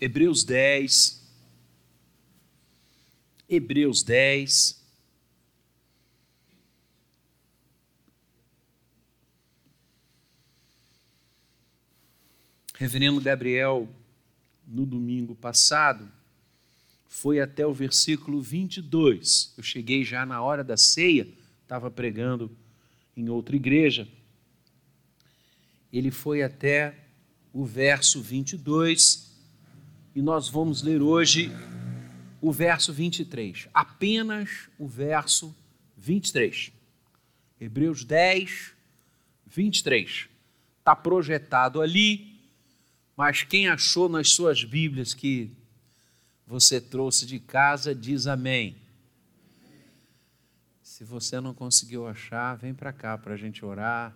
Hebreus 10. Hebreus 10. Reverendo Gabriel, no domingo passado, foi até o versículo 22. Eu cheguei já na hora da ceia, estava pregando em outra igreja. Ele foi até o verso 22 e nós vamos ler hoje o verso 23. Apenas o verso 23. Hebreus 10, 23. Está projetado ali, mas quem achou nas suas Bíblias que você trouxe de casa, diz amém. Se você não conseguiu achar, vem para cá para a gente orar,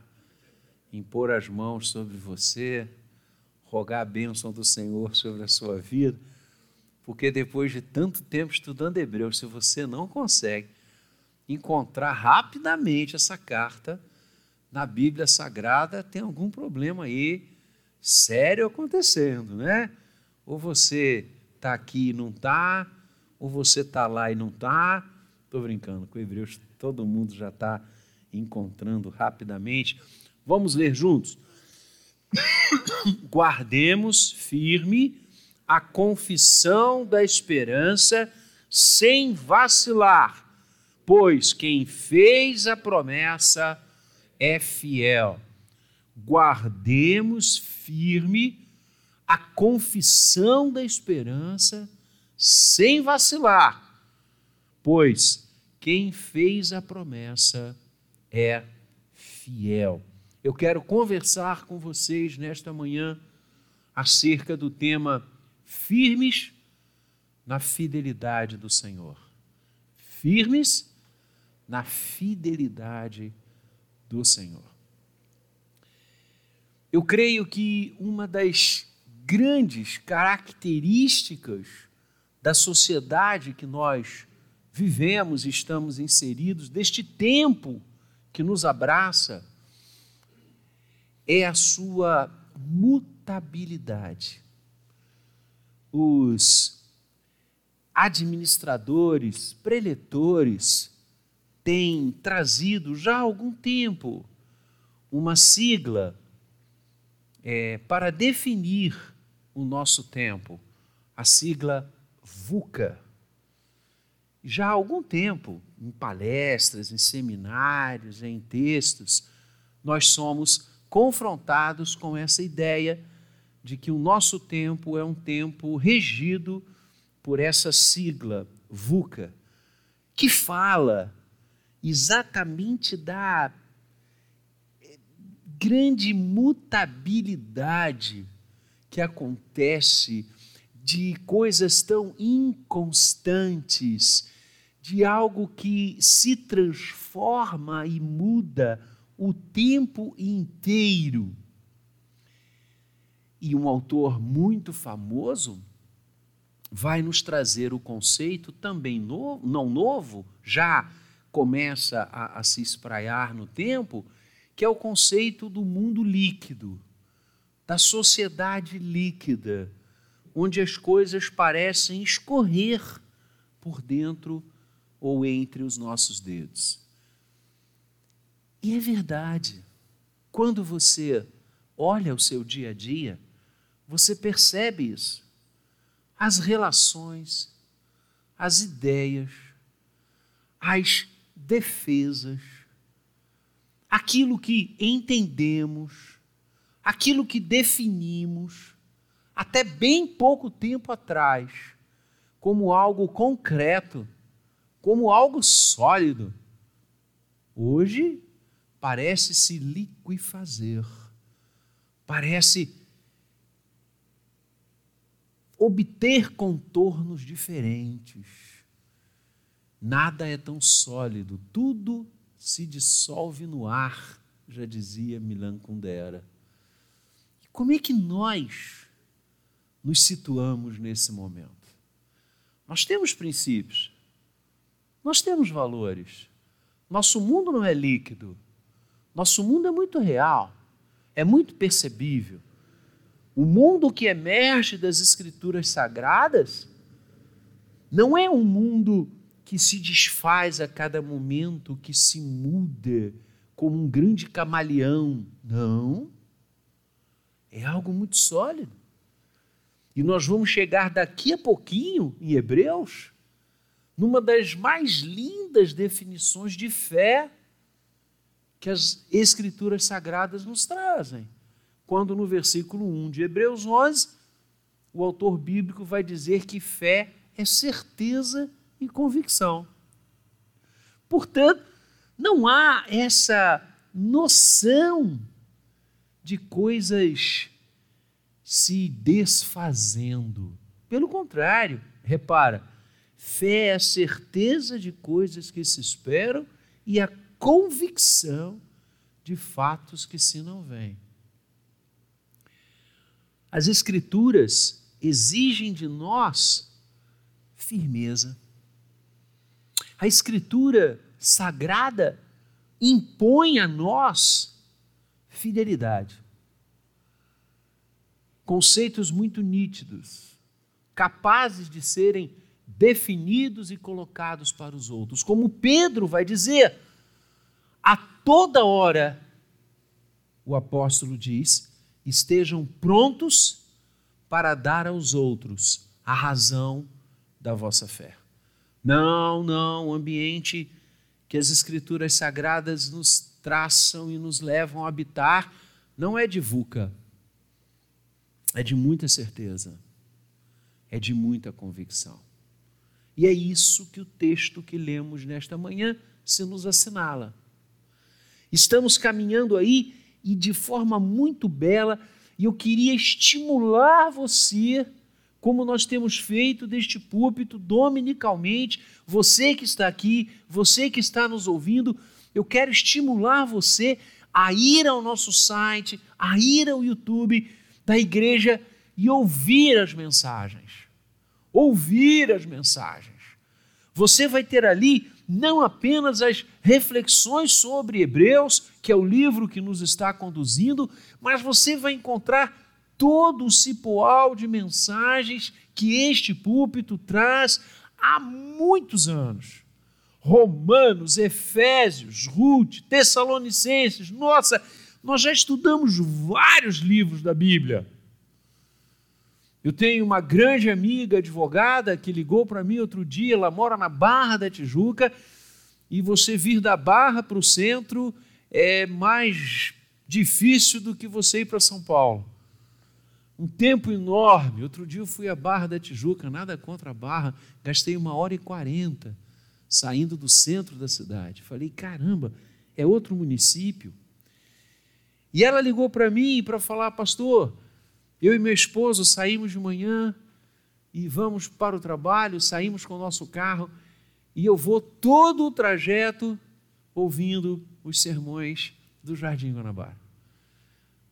impor as mãos sobre você, rogar a bênção do Senhor sobre a sua vida, porque depois de tanto tempo estudando Hebreus, se você não consegue encontrar rapidamente essa carta na Bíblia Sagrada, tem algum problema aí sério acontecendo, né? Ou você está aqui e não está, ou você está lá e não está. Estou brincando, com Hebreus todo mundo já está encontrando rapidamente. Vamos ler juntos? Guardemos firme a confissão da esperança sem vacilar, pois quem fez a promessa é fiel. Guardemos firme a confissão da esperança sem vacilar, pois quem fez a promessa é fiel. Eu quero conversar com vocês nesta manhã acerca do tema firmes na fidelidade do Senhor. Firmes na fidelidade do Senhor. Eu creio que uma das grandes características da sociedade que nós vivemos estamos inseridos, deste tempo que nos abraça, é a sua mutabilidade. Os administradores, preletores, têm trazido já há algum tempo uma sigla é, para definir o nosso tempo, a sigla VUCA. Já há algum tempo, em palestras, em seminários, em textos, nós somos confrontados com essa ideia de que o nosso tempo é um tempo regido por essa sigla VUCA, que fala exatamente da grande mutabilidade que acontece de coisas tão inconstantes, de algo que se transforma e muda o tempo inteiro. E um autor muito famoso vai nos trazer o conceito também novo, não novo, já começa a, a se espraiar no tempo, que é o conceito do mundo líquido da sociedade líquida, onde as coisas parecem escorrer por dentro ou entre os nossos dedos. E é verdade. Quando você olha o seu dia a dia, você percebe isso. As relações, as ideias, as defesas, aquilo que entendemos, aquilo que definimos até bem pouco tempo atrás como algo concreto, como algo sólido, hoje parece se liquefazer, parece obter contornos diferentes. Nada é tão sólido, tudo se dissolve no ar, já dizia Milan Kundera. Como é que nós nos situamos nesse momento? Nós temos princípios, nós temos valores. Nosso mundo não é líquido, nosso mundo é muito real, é muito percebível. O mundo que emerge das Escrituras Sagradas não é um mundo que se desfaz a cada momento, que se muda como um grande camaleão. Não. É algo muito sólido. E nós vamos chegar daqui a pouquinho, em Hebreus, numa das mais lindas definições de fé que as Escrituras Sagradas nos trazem. Quando no versículo 1 de Hebreus 11, o autor bíblico vai dizer que fé é certeza e convicção. Portanto, não há essa noção de coisas se desfazendo. Pelo contrário, repara, fé é a certeza de coisas que se esperam e a convicção de fatos que se não veem. As Escrituras exigem de nós firmeza. A Escritura sagrada impõe a nós fidelidade. Conceitos muito nítidos, capazes de serem definidos e colocados para os outros. Como Pedro vai dizer, a toda hora, o apóstolo diz, estejam prontos para dar aos outros a razão da vossa fé. Não, não, o ambiente que as Escrituras Sagradas nos traçam e nos levam a habitar não é de VUCA, é de muita certeza, é de muita convicção. E é isso que o texto que lemos nesta manhã se nos assinala. Estamos caminhando aí e de forma muito bela, e eu queria estimular você como nós temos feito deste púlpito dominicalmente. Você que está aqui, você que está nos ouvindo, eu quero estimular você a ir ao nosso site, a ir ao YouTube da igreja e ouvir as mensagens. Ouvir as mensagens. Você vai ter ali não apenas as reflexões sobre Hebreus, que é o livro que nos está conduzindo, mas você vai encontrar todo o cipoal de mensagens que este púlpito traz há muitos anos. Romanos, Efésios, Ruth, Tessalonicenses, nossa, nós já estudamos vários livros da Bíblia. Eu tenho uma grande amiga advogada que ligou para mim outro dia, ela mora na Barra da Tijuca, e você vir da Barra para o centro é mais difícil do que você ir para São Paulo um tempo enorme. Outro dia eu fui à Barra da Tijuca, nada contra a Barra, gastei uma hora e quarenta saindo do centro da cidade. Falei, caramba, é outro município. E ela ligou para mim para falar, pastor, eu e meu esposo saímos de manhã e vamos para o trabalho, saímos com o nosso carro e eu vou todo o trajeto ouvindo os sermões do Jardim Guanabara.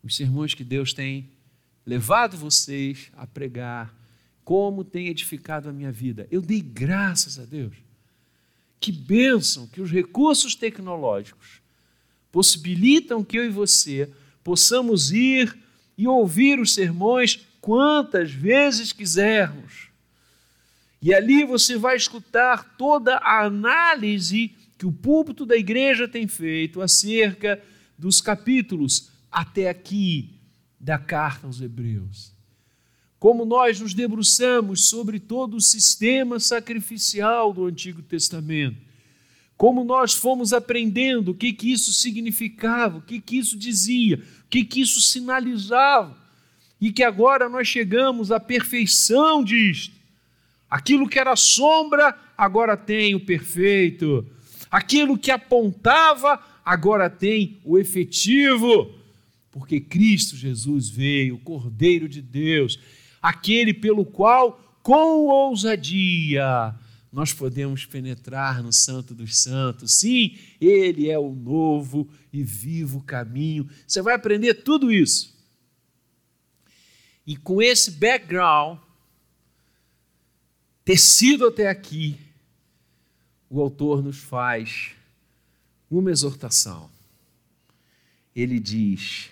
Os sermões que Deus tem levado vocês a pregar, como tem edificado a minha vida. Eu dei graças a Deus. Que bênção que os recursos tecnológicos possibilitam que eu e você possamos ir e ouvir os sermões quantas vezes quisermos. E ali você vai escutar toda a análise que o púlpito da igreja tem feito acerca dos capítulos até aqui da carta aos Hebreus. Como nós nos debruçamos sobre todo o sistema sacrificial do Antigo Testamento, como nós fomos aprendendo o que, que isso significava, o que, que isso dizia, o que, que isso sinalizava, e que agora nós chegamos à perfeição disto. Aquilo que era sombra, agora tem o perfeito. Aquilo que apontava, agora tem o efetivo porque Cristo Jesus veio, o Cordeiro de Deus, aquele pelo qual, com ousadia, nós podemos penetrar no Santo dos Santos. Sim, Ele é o novo e vivo caminho. Você vai aprender tudo isso. E com esse background, tecido até aqui, o autor nos faz uma exortação. Ele diz: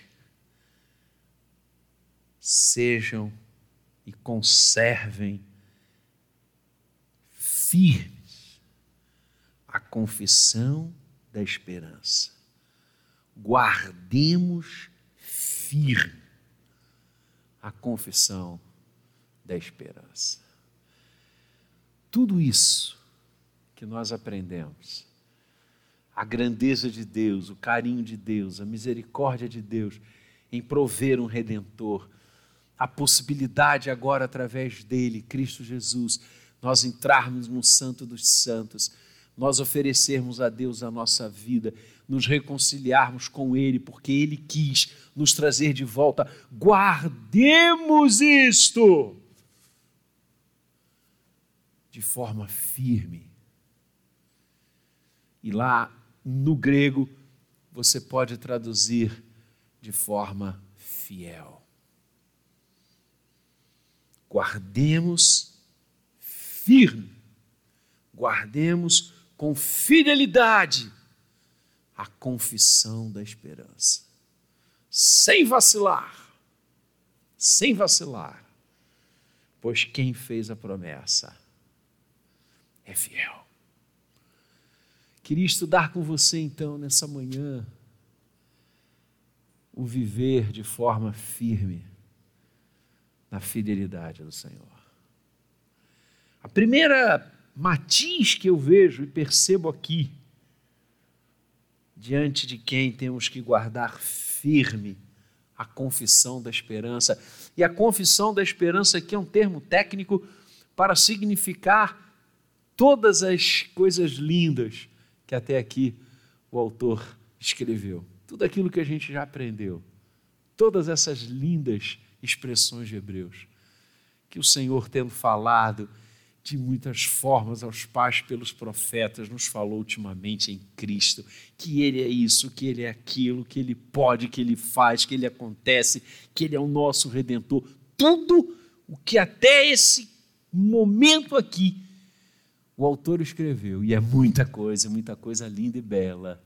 sejam e conservem firmes a confissão da esperança. Guardemos firme a confissão da esperança. Tudo isso que nós aprendemos, a grandeza de Deus, o carinho de Deus, a misericórdia de Deus em prover um redentor, a possibilidade agora através dele, Cristo Jesus, nós entrarmos no Santo dos Santos, nós oferecermos a Deus a nossa vida, nos reconciliarmos com Ele, porque Ele quis nos trazer de volta. Guardemos isto de forma firme. E lá no grego, você pode traduzir de forma fiel. Guardemos firme, guardemos com fidelidade a confissão da esperança, sem vacilar, sem vacilar, pois quem fez a promessa é fiel. Queria estudar com você então nessa manhã o viver de forma firme na fidelidade do Senhor. A primeira matiz que eu vejo e percebo aqui diante de quem temos que guardar firme a confissão da esperança. E a confissão da esperança aqui é um termo técnico para significar todas as coisas lindas que até aqui o autor escreveu. Tudo aquilo que a gente já aprendeu. Todas essas lindas expressões de Hebreus. Que o Senhor, tendo falado de muitas formas aos pais pelos profetas, nos falou ultimamente em Cristo, que Ele é isso, que Ele é aquilo, que Ele pode, que Ele faz, que Ele acontece, que Ele é o nosso Redentor. Tudo o que até esse momento aqui o autor escreveu, e é muita coisa, muita coisa linda e bela.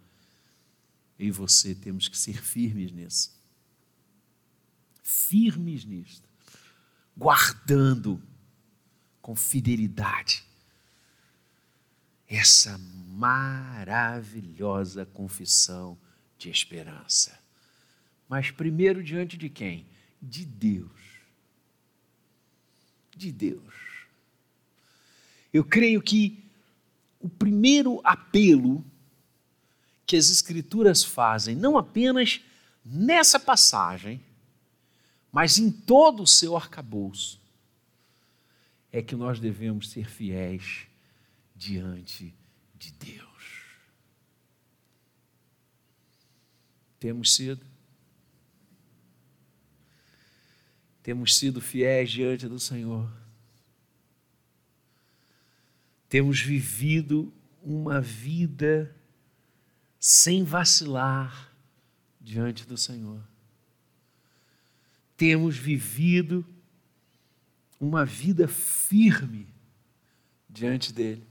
Eu e você temos que ser firmes nisso. Firmes nisso. Guardando com fidelidade essa maravilhosa confissão de esperança. Mas primeiro diante de quem? De Deus. De Deus. Eu creio que o primeiro apelo que as Escrituras fazem, não apenas nessa passagem, mas em todo o seu arcabouço, é que nós devemos ser fiéis diante de Deus. Temos sido? Temos sido fiéis diante do Senhor. Temos vivido uma vida sem vacilar diante do Senhor. Temos vivido uma vida firme diante dele.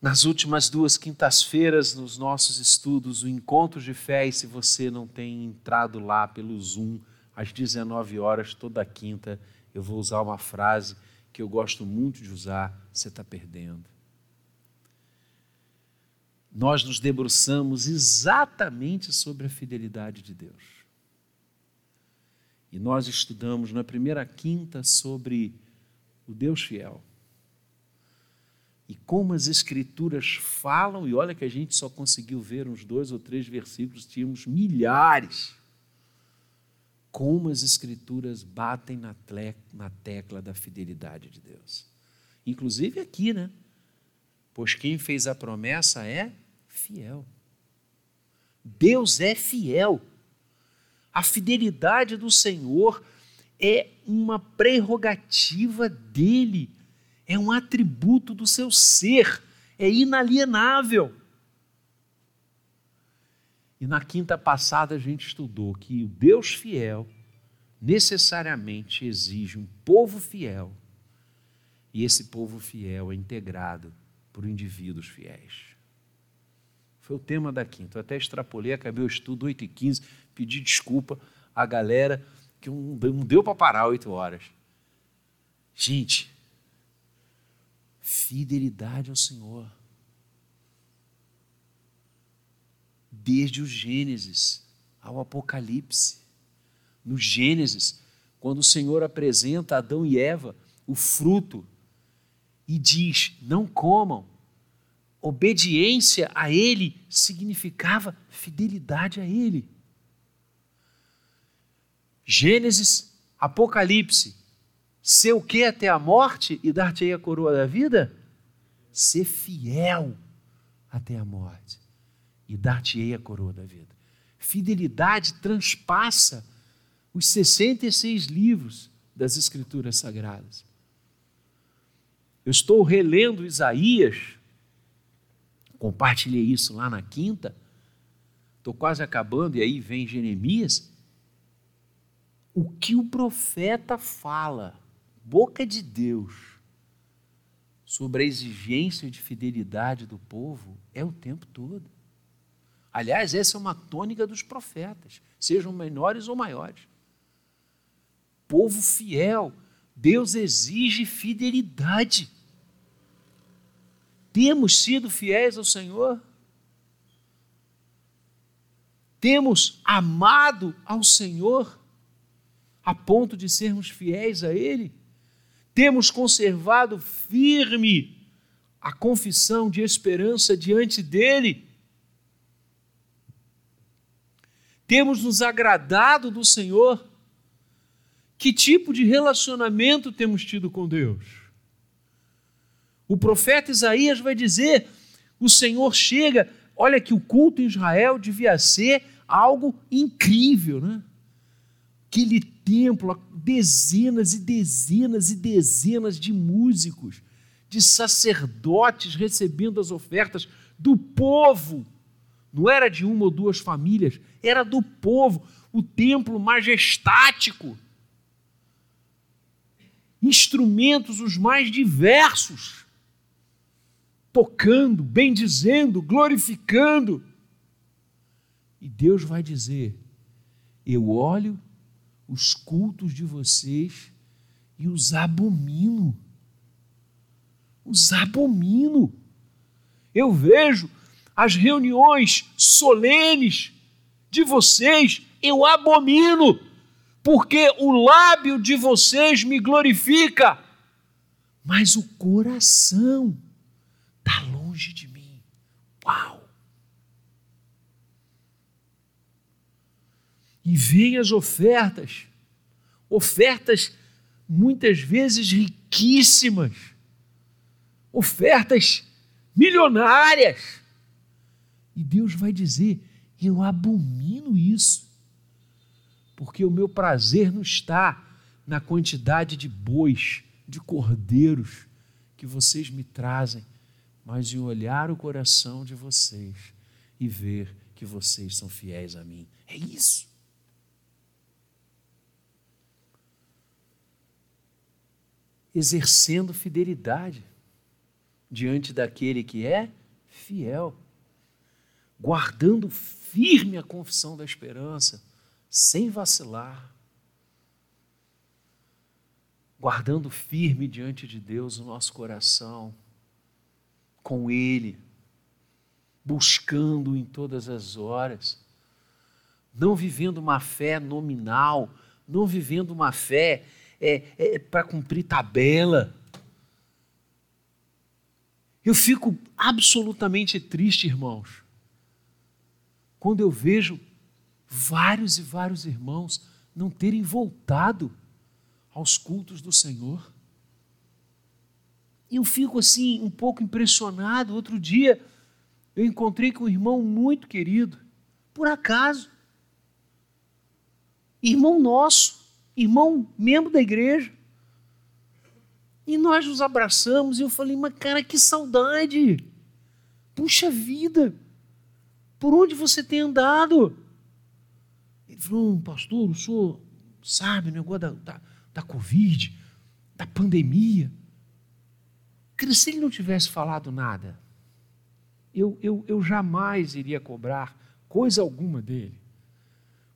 Nas últimas duas quintas-feiras, nos nossos estudos, o encontro de fé, e se você não tem entrado lá pelo Zoom, às 19 horas, toda quinta, eu vou usar uma frase que eu gosto muito de usar: você está perdendo. Nós nos debruçamos exatamente sobre a fidelidade de Deus. E nós estudamos na primeira quinta sobre o Deus fiel. E como as Escrituras falam, e olha que a gente só conseguiu ver uns dois ou três versículos, tínhamos milhares. Como as Escrituras batem na, na tecla da fidelidade de Deus. Inclusive aqui, né? Pois quem fez a promessa é fiel. Deus é fiel. A fidelidade do Senhor é uma prerrogativa dele, é um atributo do seu ser, é inalienável. E na quinta passada a gente estudou que o Deus fiel necessariamente exige um povo fiel, e esse povo fiel é integrado por indivíduos fiéis. Foi o tema da quinta. Eu até extrapolei, acabei o estudo 8 e 15 pedir desculpa à galera que não deu para parar oito horas. Gente, fidelidade ao Senhor. Desde o Gênesis ao Apocalipse. No Gênesis, quando o Senhor apresenta Adão e Eva o fruto e diz: Não comam. Obediência a Ele significava fidelidade a Ele. Gênesis, Apocalipse, ser o que até a morte e dar-te a coroa da vida? Ser fiel até a morte e dar-te a coroa da vida. Fidelidade transpassa os 66 livros das Escrituras Sagradas. Eu estou relendo Isaías, compartilhei isso lá na quinta, estou quase acabando, e aí vem Jeremias. O que o profeta fala boca de Deus sobre a exigência de fidelidade do povo é o tempo todo. Aliás, essa é uma tônica dos profetas, sejam menores ou maiores. Povo fiel, Deus exige fidelidade. Temos sido fiéis ao Senhor? Temos amado ao Senhor a ponto de sermos fiéis a Ele? temos conservado firme a confissão de esperança diante dele. Temos nos agradado do Senhor. Que tipo de relacionamento temos tido com Deus? O profeta Isaías vai dizer: o Senhor chega. Olha que o culto em Israel devia ser algo incrível, né? Aquele templo, dezenas e dezenas e dezenas de músicos, de sacerdotes recebendo as ofertas do povo. Não era de uma ou duas famílias, era do povo. O templo majestático. Instrumentos os mais diversos, tocando, bendizendo, glorificando. E Deus vai dizer: Eu olho os cultos de vocês e os abomino. Os abomino. Eu vejo as reuniões solenes de vocês, eu abomino, porque o lábio de vocês me glorifica, mas o coração está longe de mim. Uau! E vêm as ofertas, ofertas muitas vezes riquíssimas, ofertas milionárias. E Deus vai dizer: Eu abomino isso, porque o meu prazer não está na quantidade de bois, de cordeiros que vocês me trazem, mas em olhar o coração de vocês e ver que vocês são fiéis a mim. É isso. Exercendo fidelidade diante daquele que é fiel, guardando firme a confissão da esperança, sem vacilar, guardando firme diante de Deus o nosso coração, com Ele, buscando em todas as horas, não vivendo uma fé nominal, não vivendo uma fé é, é para cumprir tabela. Eu fico absolutamente triste, irmãos, quando eu vejo vários e vários irmãos não terem voltado aos cultos do Senhor. Eu fico assim um pouco impressionado. Outro dia eu encontrei com um irmão muito querido, por acaso. Irmão nosso irmão, membro da igreja. E nós nos abraçamos e eu falei, mas cara, que saudade! Puxa vida! Por onde você tem andado? Ele falou, pastor, o senhor sabe o negócio da, da, da Covid, da pandemia. Se ele não tivesse falado nada, eu, eu, eu jamais iria cobrar coisa alguma dele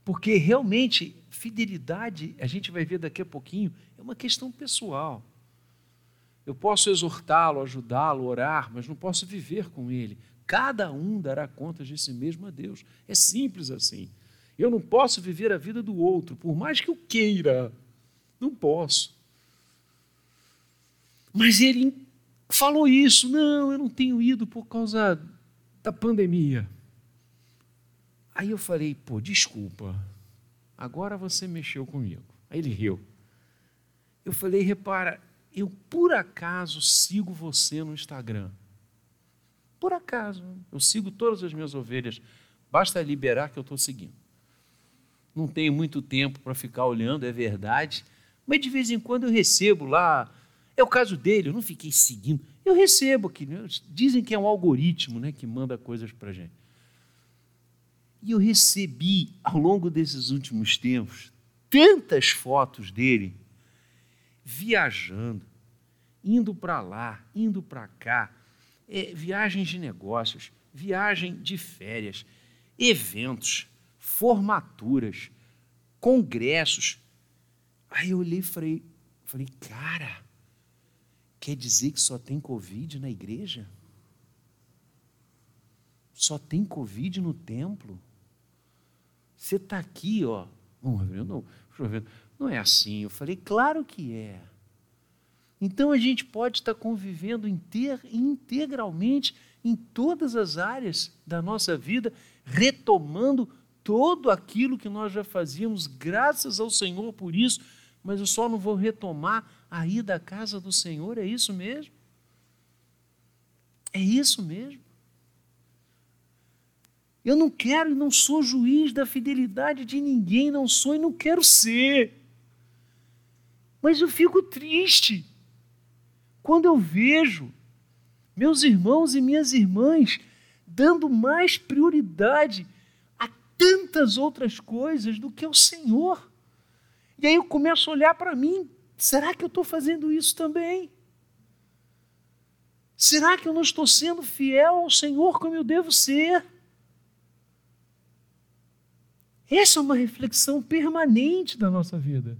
Porque realmente, fidelidade, a gente vai ver daqui a pouquinho, é uma questão pessoal. Eu posso exortá-lo, ajudá-lo, orar, mas não posso viver com ele. Cada um dará contas de si mesmo a Deus. É simples assim. Eu não posso viver a vida do outro, por mais que eu queira. Não posso. Mas ele falou isso. Não, eu não tenho ido por causa da pandemia. Aí eu falei, pô, desculpa. Agora você mexeu comigo. Aí ele riu. Eu falei, repara, eu por acaso sigo você no Instagram. Por acaso. Eu sigo todas as minhas ovelhas. Basta liberar que eu estou seguindo. Não tenho muito tempo para ficar olhando, é verdade. Mas de vez em quando eu recebo lá. É o caso dele, eu não fiquei seguindo. Eu recebo aqui. Né? Dizem que é um algoritmo né, que manda coisas para gente. E eu recebi, ao longo desses últimos tempos, tantas fotos dele viajando, indo para lá, indo para cá, é, viagens de negócios, viagem de férias, eventos, formaturas, congressos. Aí eu olhei e falei, falei, cara, quer dizer que só tem Covid na igreja? Só tem Covid no templo? Você está aqui, ó. Não, não, não é assim. Eu falei, claro que é. Então a gente pode estar convivendo integralmente em todas as áreas da nossa vida, retomando todo aquilo que nós já fazíamos, graças ao Senhor por isso, mas eu só não vou retomar a ir da casa do Senhor, é isso mesmo? É isso mesmo? Eu não quero e não sou juiz da fidelidade de ninguém, não sou e não quero ser. Mas eu fico triste quando eu vejo meus irmãos e minhas irmãs dando mais prioridade a tantas outras coisas do que ao Senhor. E aí eu começo a olhar para mim: será que eu estou fazendo isso também? Será que eu não estou sendo fiel ao Senhor como eu devo ser? Essa é uma reflexão permanente da nossa vida.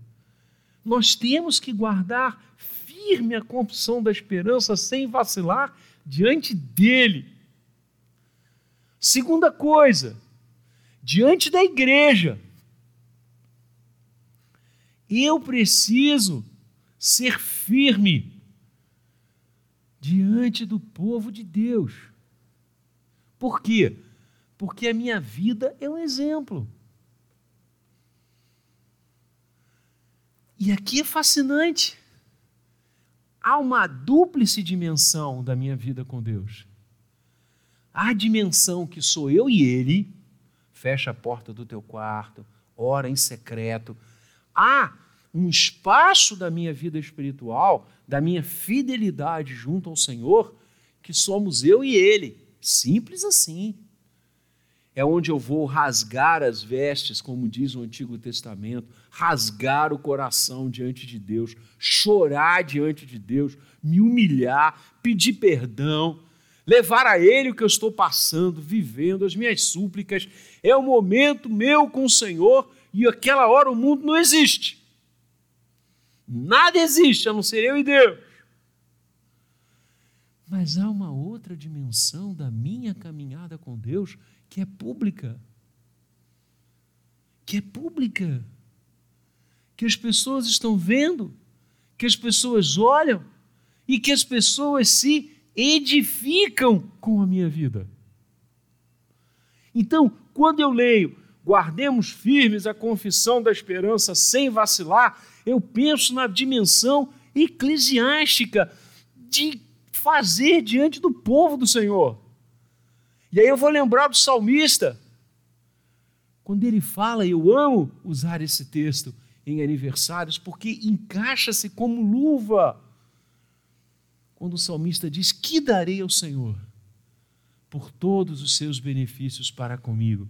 Nós temos que guardar firme a confissão da esperança sem vacilar diante dele. Segunda coisa, diante da igreja, eu preciso ser firme diante do povo de Deus. Por quê? Porque a minha vida é um exemplo. E aqui é fascinante. Há uma dúplice dimensão da minha vida com Deus. Há a dimensão que sou eu e Ele, fecha a porta do teu quarto, ora em secreto. Há um espaço da minha vida espiritual, da minha fidelidade junto ao Senhor, que somos eu e Ele. Simples assim é onde eu vou rasgar as vestes, como diz o Antigo Testamento, rasgar o coração diante de Deus, chorar diante de Deus, me humilhar, pedir perdão, levar a Ele o que eu estou passando, vivendo, as minhas súplicas. É o momento meu com o Senhor e aquela hora o mundo não existe. Nada existe a não ser eu e Deus. Mas há uma outra dimensão da minha caminhada com Deus que é pública. Que é pública. Que as pessoas estão vendo, que as pessoas olham e que as pessoas se edificam com a minha vida. Então, quando eu leio, guardemos firmes a confissão da esperança sem vacilar, eu penso na dimensão eclesiástica de fazer diante do povo do Senhor. E aí eu vou lembrar do salmista, quando ele fala, eu amo usar esse texto em aniversários, porque encaixa-se como luva. Quando o salmista diz: Que darei ao Senhor por todos os seus benefícios para comigo?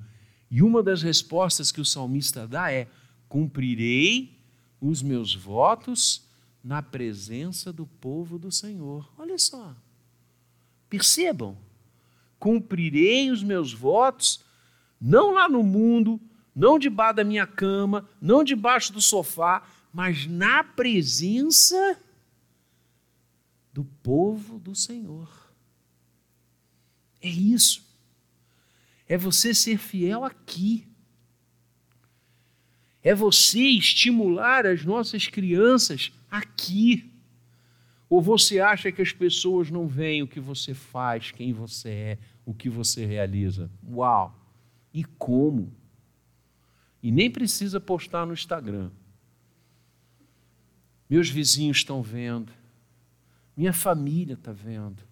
E uma das respostas que o salmista dá é: Cumprirei os meus votos na presença do povo do Senhor. Olha só. Percebam cumprirei os meus votos, não lá no mundo, não debaixo da minha cama, não debaixo do sofá, mas na presença do povo do Senhor. É isso. É você ser fiel aqui. É você estimular as nossas crianças aqui. Ou você acha que as pessoas não veem o que você faz, quem você é, o que você realiza? Uau! E como? E nem precisa postar no Instagram. Meus vizinhos estão vendo. Minha família está vendo.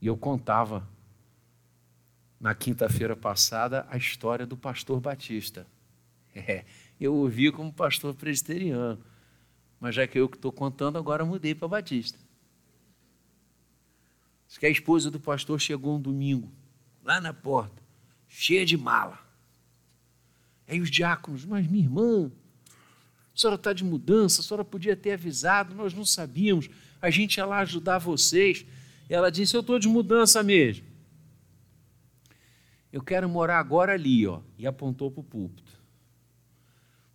E eu contava na quinta-feira passada a história do pastor Batista. É, eu ouvi como pastor presbiteriano, mas já que eu que estou contando, agora mudei para Batista. Diz que a esposa do pastor chegou um domingo, lá na porta, cheia de mala. Aí os diáconos, mas minha irmã, a senhora está de mudança, a senhora podia ter avisado, nós não sabíamos, a gente ia lá ajudar vocês. E ela disse: Eu estou de mudança mesmo. Eu quero morar agora ali, ó. E apontou para o púlpito.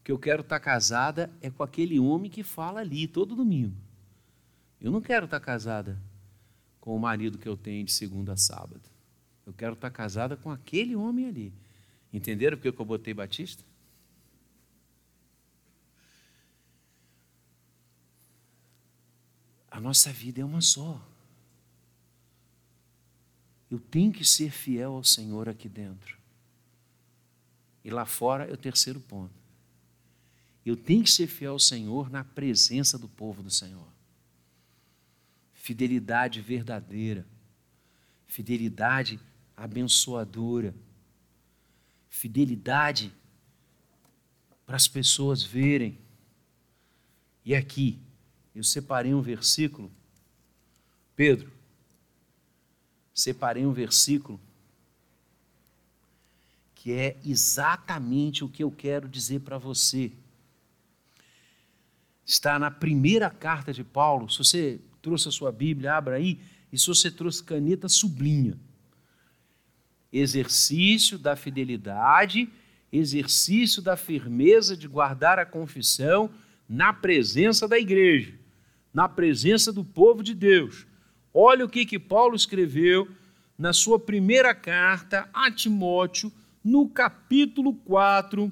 O que eu quero estar tá casada é com aquele homem que fala ali todo domingo. Eu não quero estar tá casada com o marido que eu tenho de segunda a sábado. Eu quero estar casada com aquele homem ali. Entenderam porque eu botei Batista? A nossa vida é uma só. Eu tenho que ser fiel ao Senhor aqui dentro. E lá fora é o terceiro ponto. Eu tenho que ser fiel ao Senhor na presença do povo do Senhor. Fidelidade verdadeira. Fidelidade abençoadora. Fidelidade para as pessoas verem. E aqui, eu separei um versículo. Pedro, separei um versículo que é exatamente o que eu quero dizer para você. Está na primeira carta de Paulo. Se você trouxe a sua Bíblia, abra aí. E se você trouxe caneta, sublinha. Exercício da fidelidade, exercício da firmeza de guardar a confissão na presença da igreja na presença do povo de Deus. Olha o que, que Paulo escreveu na sua primeira carta a Timóteo, no capítulo 4.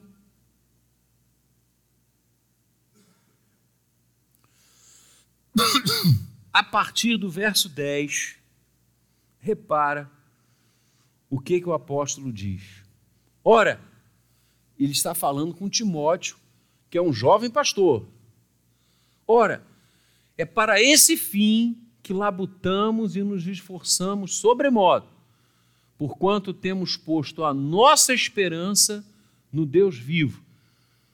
A partir do verso 10, repara o que, que o apóstolo diz. Ora, ele está falando com Timóteo, que é um jovem pastor. Ora, é para esse fim que labutamos e nos esforçamos sobremodo, porquanto temos posto a nossa esperança no Deus vivo.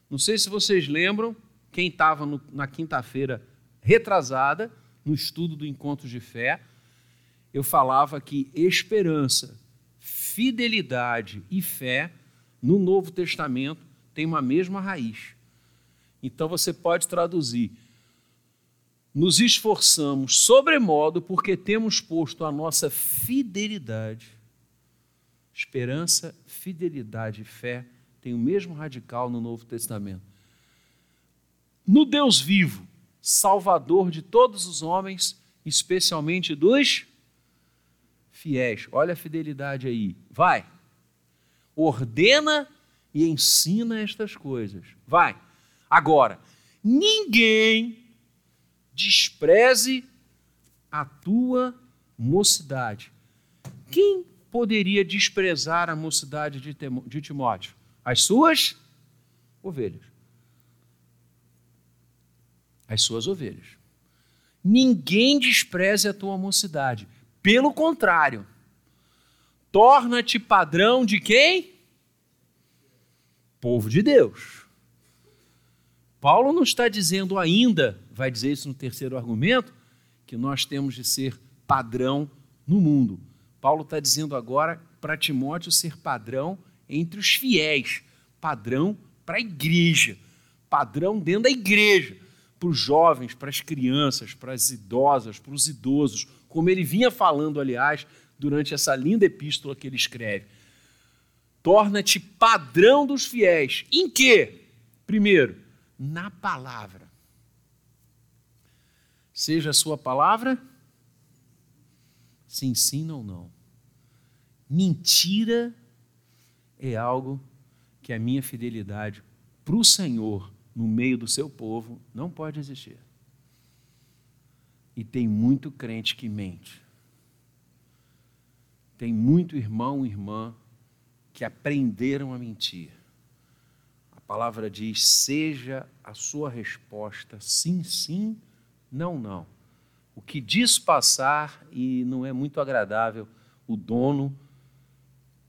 Não sei se vocês lembram, quem estava na quinta-feira retrasada, no estudo do Encontro de Fé, eu falava que esperança, fidelidade e fé no Novo Testamento têm uma mesma raiz. Então você pode traduzir nos esforçamos sobremodo porque temos posto a nossa fidelidade. Esperança, fidelidade e fé têm o mesmo radical no Novo Testamento. No Deus vivo, Salvador de todos os homens, especialmente dos fiéis. Olha a fidelidade aí. Vai. Ordena e ensina estas coisas. Vai. Agora, ninguém despreze a tua mocidade. Quem poderia desprezar a mocidade de Timóteo? As suas ovelhas. As suas ovelhas. Ninguém despreze a tua mocidade. Pelo contrário, torna-te padrão de quem? Povo de Deus. Paulo não está dizendo ainda vai dizer isso no terceiro argumento, que nós temos de ser padrão no mundo. Paulo está dizendo agora para Timóteo ser padrão entre os fiéis, padrão para a igreja, padrão dentro da igreja, para os jovens, para as crianças, para as idosas, para os idosos, como ele vinha falando, aliás, durante essa linda epístola que ele escreve. Torna-te padrão dos fiéis. Em quê? Primeiro, na palavra. Seja a sua palavra, se ensina ou não. Mentira é algo que a minha fidelidade para o Senhor no meio do seu povo não pode existir. E tem muito crente que mente. Tem muito irmão e irmã que aprenderam a mentir. A palavra diz: seja a sua resposta sim, sim, não, não. O que diz passar e não é muito agradável o dono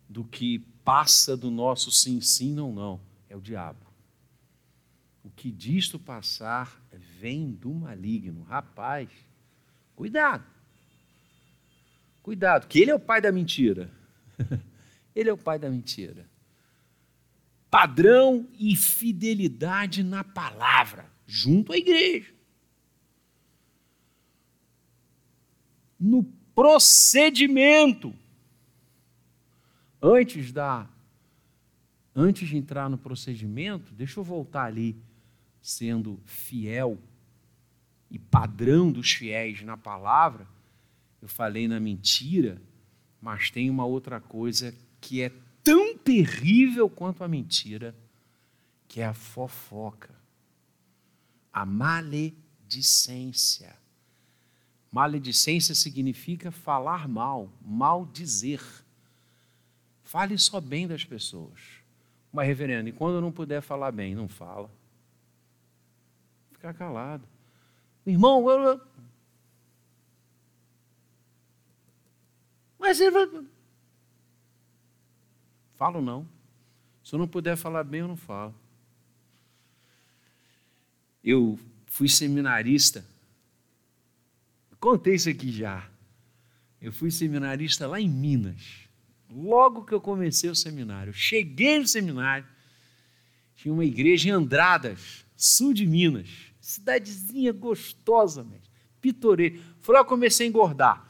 do que passa do nosso sim, sim, não, não. É o diabo. O que disto passar vem do maligno. Rapaz, cuidado. Cuidado, que ele é o pai da mentira. ele é o pai da mentira. Padrão e fidelidade na palavra, junto à igreja. No procedimento. Antes da antes de entrar no procedimento, deixa eu voltar ali sendo fiel e padrão dos fiéis na palavra, eu falei na mentira, mas tem uma outra coisa que é tão terrível quanto a mentira, que é a fofoca, a maledicência. Maledicência significa falar mal, mal dizer. Fale só bem das pessoas. Mas, reverendo, e quando não puder falar bem, não fala. Ficar calado. Irmão, eu, Mas ele vai. Falo não. Se eu não puder falar bem, eu não falo. Eu fui seminarista. Contei isso aqui já. Eu fui seminarista lá em Minas. Logo que eu comecei o seminário, cheguei no seminário, tinha uma igreja em Andradas, sul de Minas, cidadezinha gostosa, mesmo, pitoresca. Foi lá que comecei a engordar.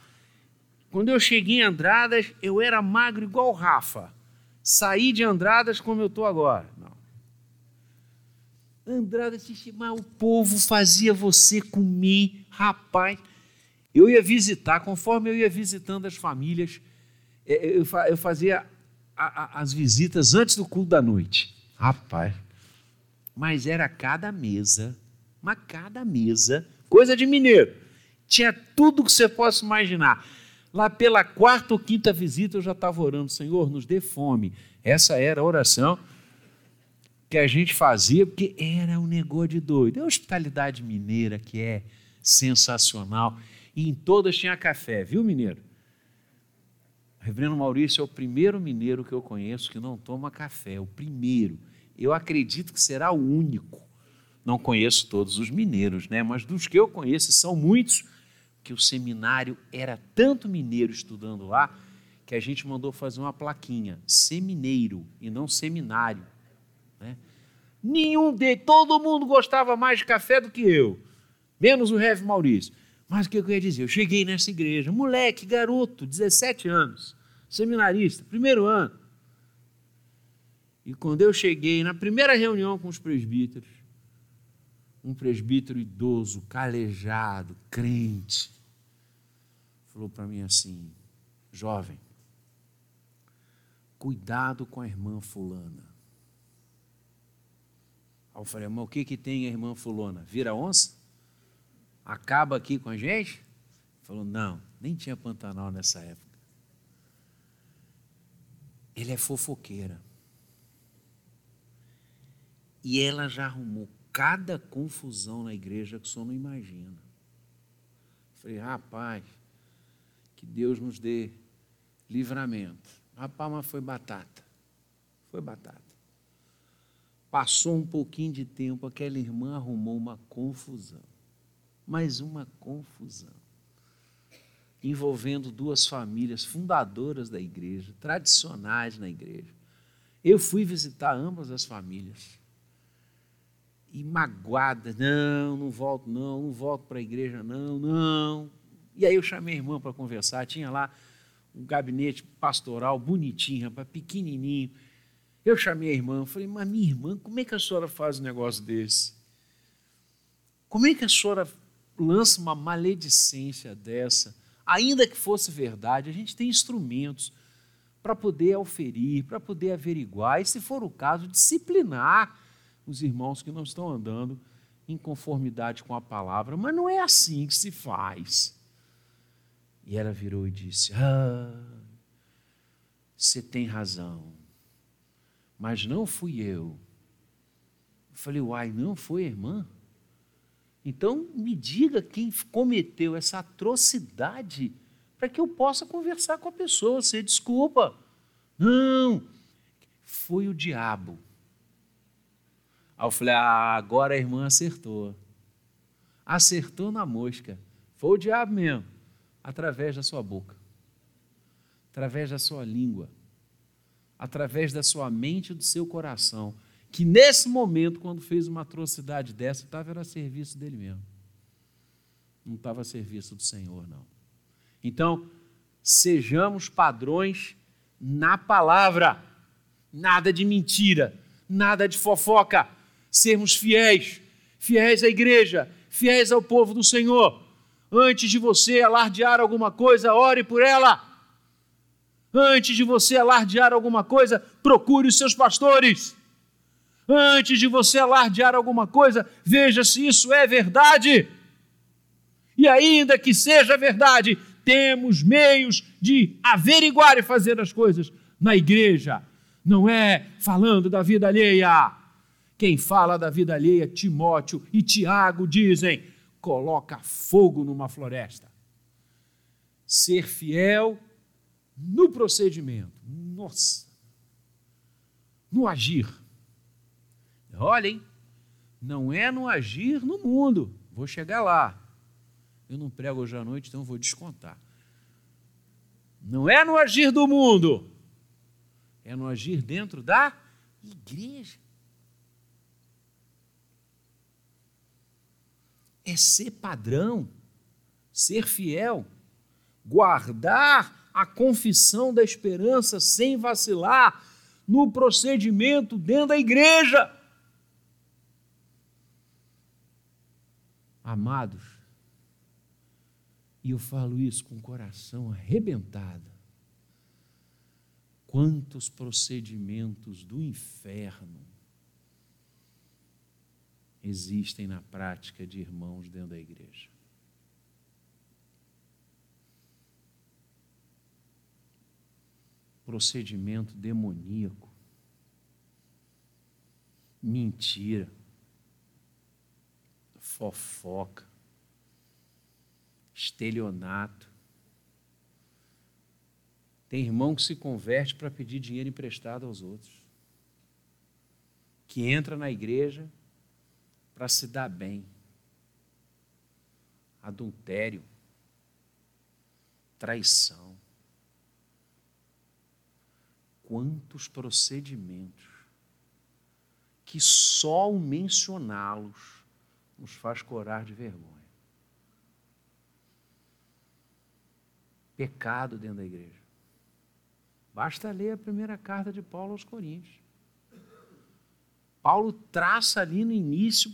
Quando eu cheguei em Andradas, eu era magro igual o Rafa. Saí de Andradas como eu estou agora. Não. Andradas, mas o povo fazia você comer, rapaz. Eu ia visitar, conforme eu ia visitando as famílias, é, eu fazia as visitas antes do culto da noite. Rapaz. Mas era cada mesa, uma cada mesa, coisa de mineiro. Tinha tudo que você possa imaginar Lá pela quarta ou quinta visita eu já estava orando, Senhor, nos dê fome. Essa era a oração que a gente fazia, porque era um negócio de doido. É a hospitalidade mineira que é sensacional. E em todas tinha café, viu, mineiro? Reverendo Maurício é o primeiro mineiro que eu conheço que não toma café, o primeiro. Eu acredito que será o único. Não conheço todos os mineiros, né? mas dos que eu conheço, são muitos, que o seminário era tanto mineiro estudando lá que a gente mandou fazer uma plaquinha, semineiro e não seminário. Né? Nenhum de todo mundo gostava mais de café do que eu, menos o Rev Maurício. Mas o que eu ia dizer? Eu cheguei nessa igreja, moleque, garoto, 17 anos, seminarista, primeiro ano. E quando eu cheguei na primeira reunião com os presbíteros, um presbítero idoso, calejado, crente, falou para mim assim: jovem, cuidado com a irmã Fulana. Aí eu falei, mas o que, que tem a irmã Fulana? Vira onça? Acaba aqui com a gente? Ele falou, não, nem tinha Pantanal nessa época. Ele é fofoqueira. E ela já arrumou cada confusão na igreja que o senhor não imagina. Falei, rapaz, que Deus nos dê livramento. Rapaz, mas foi batata. Foi batata. Passou um pouquinho de tempo, aquela irmã arrumou uma confusão. Mais uma confusão. Envolvendo duas famílias fundadoras da igreja, tradicionais na igreja. Eu fui visitar ambas as famílias e magoada, não, não volto, não, não volto para a igreja, não, não. E aí eu chamei a irmã para conversar, tinha lá um gabinete pastoral bonitinho, rapaz, pequenininho. Eu chamei a irmã, falei, mas minha irmã, como é que a senhora faz um negócio desse? Como é que a senhora lança uma maledicência dessa? Ainda que fosse verdade, a gente tem instrumentos para poder auferir, para poder averiguar e, se for o caso, disciplinar os irmãos que não estão andando em conformidade com a palavra. Mas não é assim que se faz. E ela virou e disse: Ah, você tem razão, mas não fui eu. Eu falei: Uai, não foi a irmã? Então me diga quem cometeu essa atrocidade para que eu possa conversar com a pessoa. Você desculpa. Não, foi o diabo. Aí eu falei: ah, agora a irmã acertou. Acertou na mosca. Foi o diabo mesmo, através da sua boca, através da sua língua, através da sua mente e do seu coração. Que nesse momento, quando fez uma atrocidade dessa, estava a serviço dele mesmo. Não estava a serviço do Senhor, não. Então, sejamos padrões na palavra, nada de mentira, nada de fofoca, sermos fiéis, fiéis à igreja, fiéis ao povo do Senhor. Antes de você alardear alguma coisa, ore por ela. Antes de você alardear alguma coisa, procure os seus pastores. Antes de você alardear alguma coisa, veja se isso é verdade. E ainda que seja verdade, temos meios de averiguar e fazer as coisas na igreja. Não é falando da vida alheia. Quem fala da vida alheia, Timóteo e Tiago dizem: coloca fogo numa floresta. Ser fiel no procedimento. Nossa. No agir. Olhem, não é no agir no mundo. Vou chegar lá. Eu não prego hoje à noite, então vou descontar. Não é no agir do mundo, é no agir dentro da igreja. É ser padrão, ser fiel, guardar a confissão da esperança sem vacilar no procedimento dentro da igreja. Amados, e eu falo isso com o coração arrebentado. Quantos procedimentos do inferno existem na prática de irmãos dentro da igreja? Procedimento demoníaco, mentira, fofoca, estelionato. Tem irmão que se converte para pedir dinheiro emprestado aos outros, que entra na igreja para se dar bem. Adultério, traição. Quantos procedimentos que só o mencioná-los nos faz corar de vergonha. pecado dentro da igreja. Basta ler a primeira carta de Paulo aos Coríntios. Paulo traça ali no início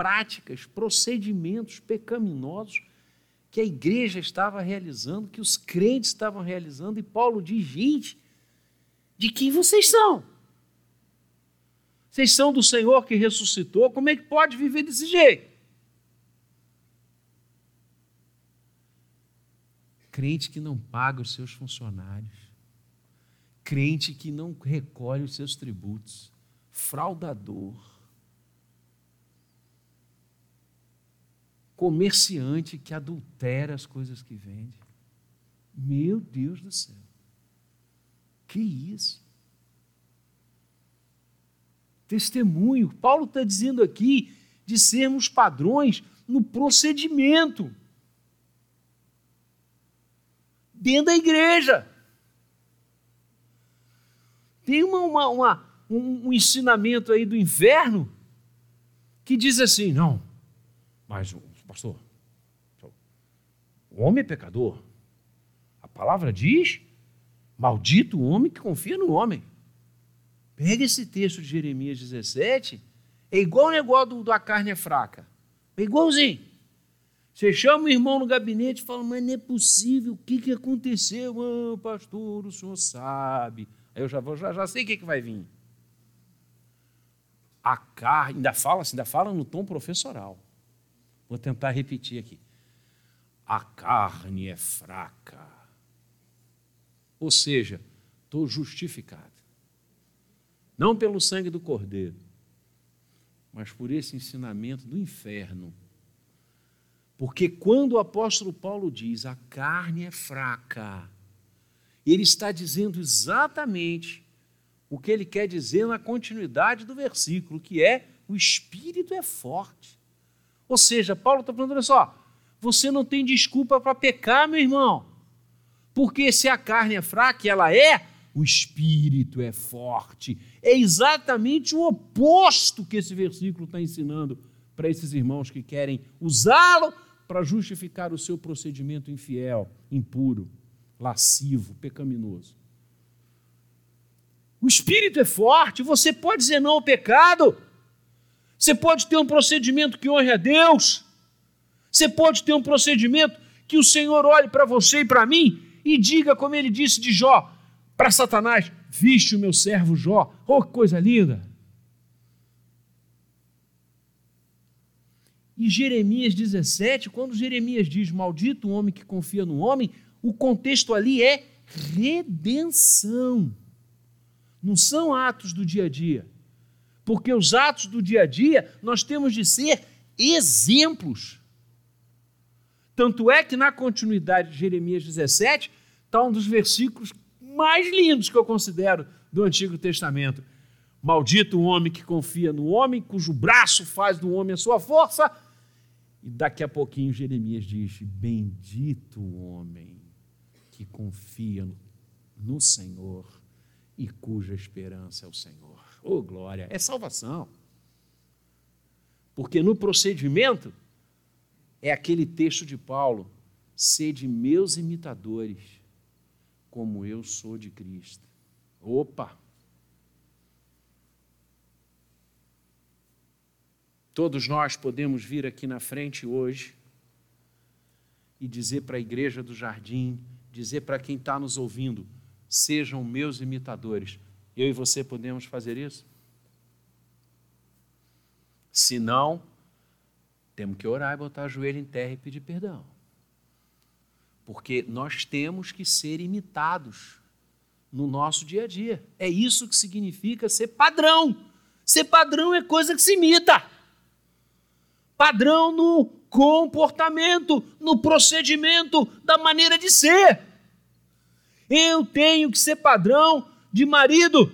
práticas, procedimentos pecaminosos que a igreja estava realizando, que os crentes estavam realizando, e Paulo diz: gente, de quem vocês são? Vocês são do Senhor que ressuscitou, como é que pode viver desse jeito? crente que não paga os seus funcionários, crente que não recolhe os seus tributos, fraudador, comerciante que adultera as coisas que vende. Meu Deus do céu. Que isso? Testemunho. Paulo está dizendo aqui de sermos padrões no procedimento dentro da igreja. Tem uma, uma, uma um, um, ensinamento aí do inferno que diz assim: não, mas, pastor, o homem é pecador. A palavra diz: maldito o homem que confia no homem. Pega esse texto de Jeremias 17, é igual o negócio do, da carne é fraca. É igualzinho. Você chama o irmão no gabinete e fala, mas não é possível, o que, que aconteceu? Ah, pastor, o senhor sabe. Aí eu já, vou, já, já sei o que, que vai vir. A carne, ainda fala, ainda fala no tom professoral. Vou tentar repetir aqui. A carne é fraca. Ou seja, estou justificado. Não pelo sangue do cordeiro, mas por esse ensinamento do inferno. Porque quando o apóstolo Paulo diz a carne é fraca, ele está dizendo exatamente o que ele quer dizer na continuidade do versículo, que é o espírito é forte. Ou seja, Paulo está falando: olha só, você não tem desculpa para pecar, meu irmão. Porque se a carne é fraca, ela é, o espírito é forte. É exatamente o oposto que esse versículo está ensinando para esses irmãos que querem usá-lo para justificar o seu procedimento infiel, impuro, lascivo, pecaminoso. O espírito é forte, você pode dizer não ao pecado. Você pode ter um procedimento que honre a Deus. Você pode ter um procedimento que o Senhor olhe para você e para mim e diga, como ele disse de Jó, para Satanás: Viste o meu servo Jó. Oh, que coisa linda! E Jeremias 17, quando Jeremias diz: Maldito o homem que confia no homem, o contexto ali é redenção. Não são atos do dia a dia. Porque os atos do dia a dia nós temos de ser exemplos. Tanto é que na continuidade de Jeremias 17 está um dos versículos mais lindos que eu considero do Antigo Testamento. Maldito o homem que confia no homem, cujo braço faz do homem a sua força. E daqui a pouquinho Jeremias diz: Bendito o homem que confia no Senhor e cuja esperança é o Senhor. Oh, glória! É salvação. Porque no procedimento é aquele texto de Paulo: sede meus imitadores como eu sou de Cristo. Opa! Todos nós podemos vir aqui na frente hoje e dizer para a igreja do jardim, dizer para quem está nos ouvindo: sejam meus imitadores. Eu e você podemos fazer isso? Se não, temos que orar e botar o joelho em terra e pedir perdão porque nós temos que ser imitados no nosso dia a dia. É isso que significa ser padrão. Ser padrão é coisa que se imita. Padrão no comportamento, no procedimento, da maneira de ser. Eu tenho que ser padrão de marido.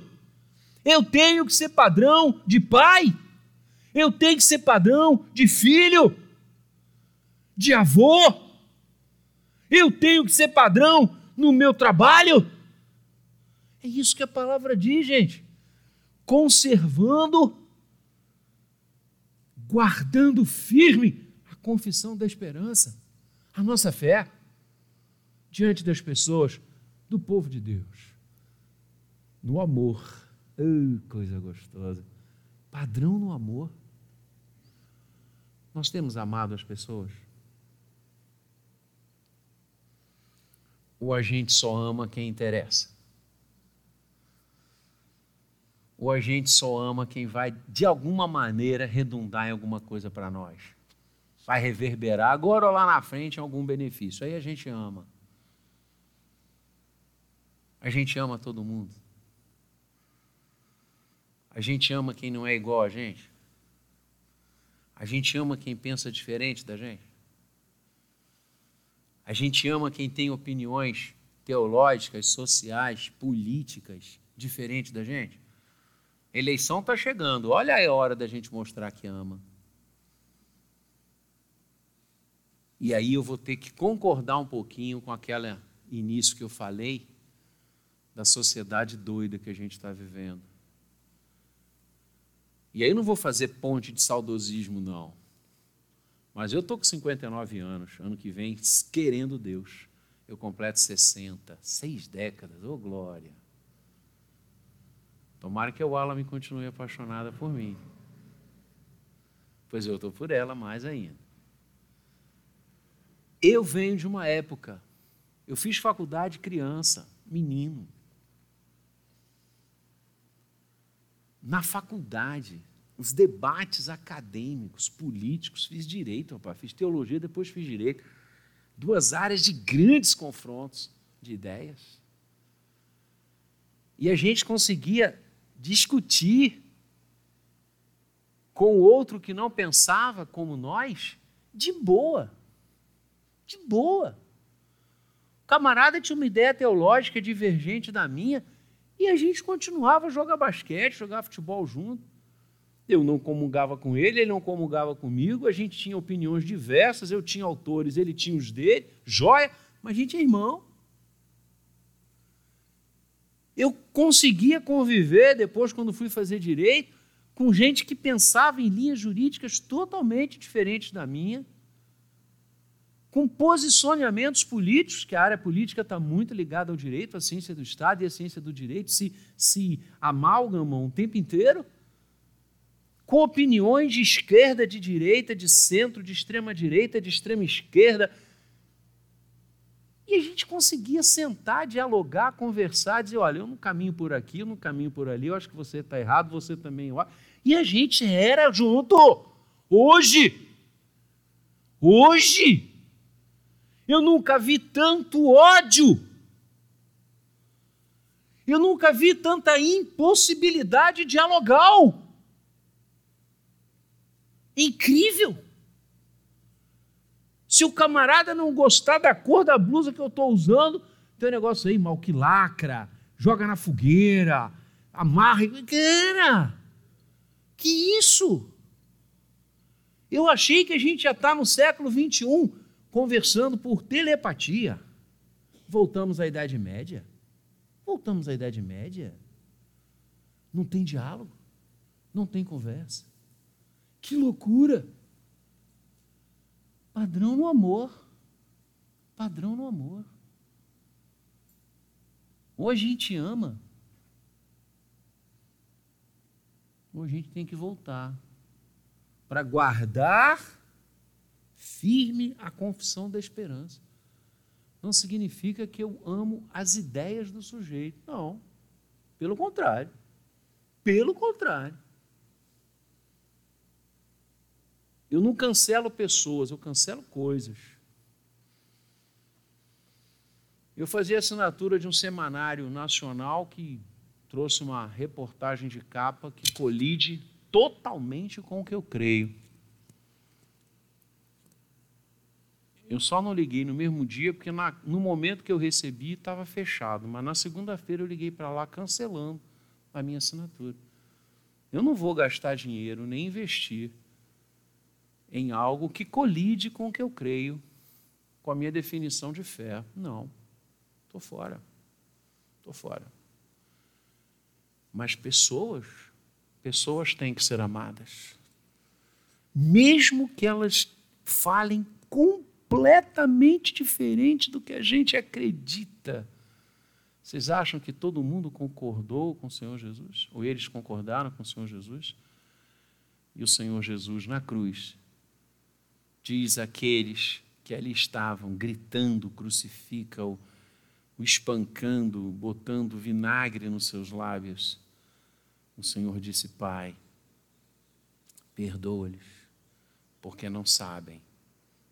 Eu tenho que ser padrão de pai. Eu tenho que ser padrão de filho, de avô eu tenho que ser padrão no meu trabalho. É isso que a palavra diz, gente. Conservando, guardando firme a confissão da esperança, a nossa fé diante das pessoas, do povo de Deus. No amor. Oh, coisa gostosa. Padrão no amor. Nós temos amado as pessoas. ou a gente só ama quem interessa? Ou a gente só ama quem vai, de alguma maneira, redundar em alguma coisa para nós? Vai reverberar agora ou lá na frente em algum benefício. Aí a gente ama. A gente ama todo mundo. A gente ama quem não é igual a gente. A gente ama quem pensa diferente da gente. A gente ama quem tem opiniões teológicas, sociais, políticas diferentes da gente. eleição está chegando, olha a hora da gente mostrar que ama. E aí eu vou ter que concordar um pouquinho com aquele início que eu falei da sociedade doida que a gente está vivendo. E aí não vou fazer ponte de saudosismo, não. Mas eu estou com 59 anos, ano que vem, querendo Deus. Eu completo 60, seis décadas, ô oh glória. Tomara que o Alan me continue apaixonada por mim. Pois eu estou por ela mais ainda. Eu venho de uma época, eu fiz faculdade criança, menino. Na faculdade, os debates acadêmicos, políticos, fiz direito, rapaz, fiz teologia, depois fiz direito. Duas áreas de grandes confrontos de ideias. E a gente conseguia discutir com o outro que não pensava como nós, de boa. De boa. O camarada tinha uma ideia teológica divergente da minha e a gente continuava a jogar basquete, jogar futebol junto. Eu não comungava com ele, ele não comungava comigo, a gente tinha opiniões diversas, eu tinha autores, ele tinha os dele, joia, mas a gente é irmão. Eu conseguia conviver depois, quando fui fazer direito, com gente que pensava em linhas jurídicas totalmente diferentes da minha, com posicionamentos políticos, que a área política está muito ligada ao direito, a ciência do Estado e a ciência do direito se, se amalgamam o tempo inteiro com opiniões de esquerda, de direita, de centro, de extrema direita, de extrema esquerda. E a gente conseguia sentar, dialogar, conversar, dizer: olha, eu não caminho por aqui, eu não caminho por ali, eu acho que você está errado, você também. E a gente era junto. Hoje, hoje, eu nunca vi tanto ódio. Eu nunca vi tanta impossibilidade dialogal. Incrível! Se o camarada não gostar da cor da blusa que eu estou usando, tem um negócio aí, mal que lacra, joga na fogueira, amarra. Cara, que isso? Eu achei que a gente já está no século 21 conversando por telepatia. Voltamos à Idade Média. Voltamos à Idade Média. Não tem diálogo, não tem conversa. Que loucura! Padrão no amor. Padrão no amor. Hoje a gente ama. Hoje a gente tem que voltar para guardar firme a confissão da esperança. Não significa que eu amo as ideias do sujeito. Não. Pelo contrário. Pelo contrário. Eu não cancelo pessoas, eu cancelo coisas. Eu fazia assinatura de um semanário nacional que trouxe uma reportagem de capa que colide totalmente com o que eu creio. Eu só não liguei no mesmo dia, porque na, no momento que eu recebi estava fechado, mas na segunda-feira eu liguei para lá cancelando a minha assinatura. Eu não vou gastar dinheiro nem investir em algo que colide com o que eu creio, com a minha definição de fé. Não, estou fora. Estou fora. Mas pessoas, pessoas têm que ser amadas. Mesmo que elas falem completamente diferente do que a gente acredita. Vocês acham que todo mundo concordou com o Senhor Jesus? Ou eles concordaram com o Senhor Jesus? E o Senhor Jesus na cruz diz aqueles que ali estavam gritando, crucifica-o, o espancando, botando vinagre nos seus lábios. O Senhor disse: Pai, perdoa-lhes, porque não sabem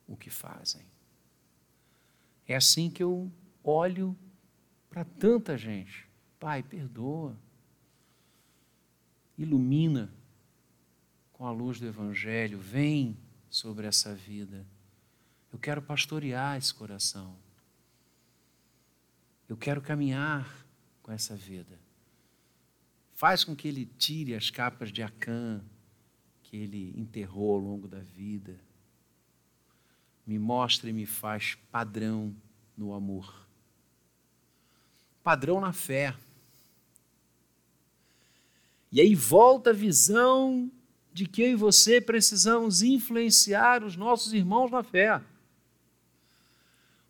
o que fazem. É assim que eu olho para tanta gente. Pai, perdoa. Ilumina com a luz do Evangelho. Vem sobre essa vida. Eu quero pastorear esse coração. Eu quero caminhar com essa vida. Faz com que ele tire as capas de Acã que ele enterrou ao longo da vida. Me mostra e me faz padrão no amor. Padrão na fé. E aí volta a visão de que eu e você precisamos influenciar os nossos irmãos na fé.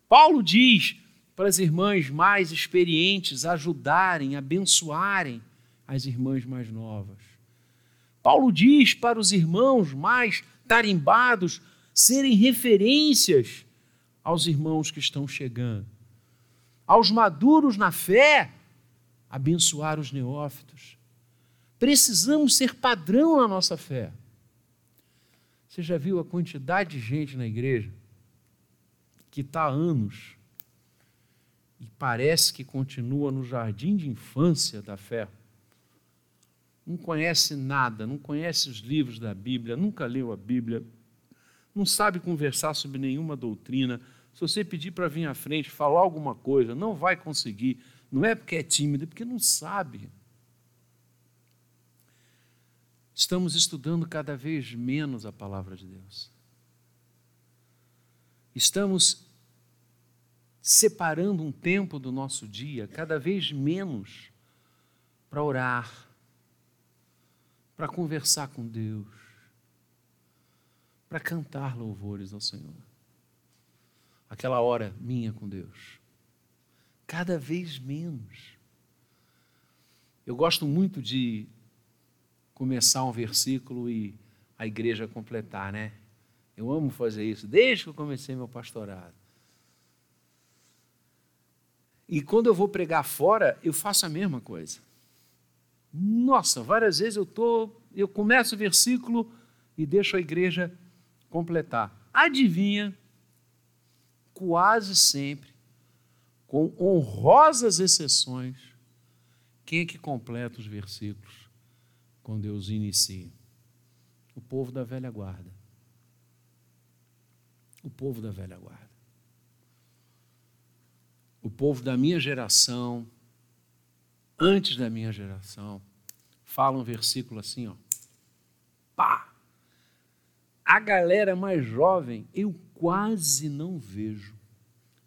Paulo diz para as irmãs mais experientes ajudarem, abençoarem as irmãs mais novas. Paulo diz para os irmãos mais tarimbados serem referências aos irmãos que estão chegando. Aos maduros na fé, abençoar os neófitos. Precisamos ser padrão na nossa fé. Você já viu a quantidade de gente na igreja que está há anos e parece que continua no jardim de infância da fé? Não conhece nada, não conhece os livros da Bíblia, nunca leu a Bíblia, não sabe conversar sobre nenhuma doutrina. Se você pedir para vir à frente, falar alguma coisa, não vai conseguir. Não é porque é tímido, é porque não sabe. Estamos estudando cada vez menos a palavra de Deus. Estamos separando um tempo do nosso dia, cada vez menos, para orar, para conversar com Deus, para cantar louvores ao Senhor. Aquela hora minha com Deus. Cada vez menos. Eu gosto muito de começar um versículo e a igreja completar, né? Eu amo fazer isso, desde que eu comecei meu pastorado. E quando eu vou pregar fora, eu faço a mesma coisa. Nossa, várias vezes eu tô, eu começo o versículo e deixo a igreja completar. Adivinha? Quase sempre, com honrosas exceções, quem é que completa os versículos? quando Deus inicia? O povo da velha guarda. O povo da velha guarda. O povo da minha geração, antes da minha geração, fala um versículo assim, ó. Pá! A galera mais jovem, eu quase não vejo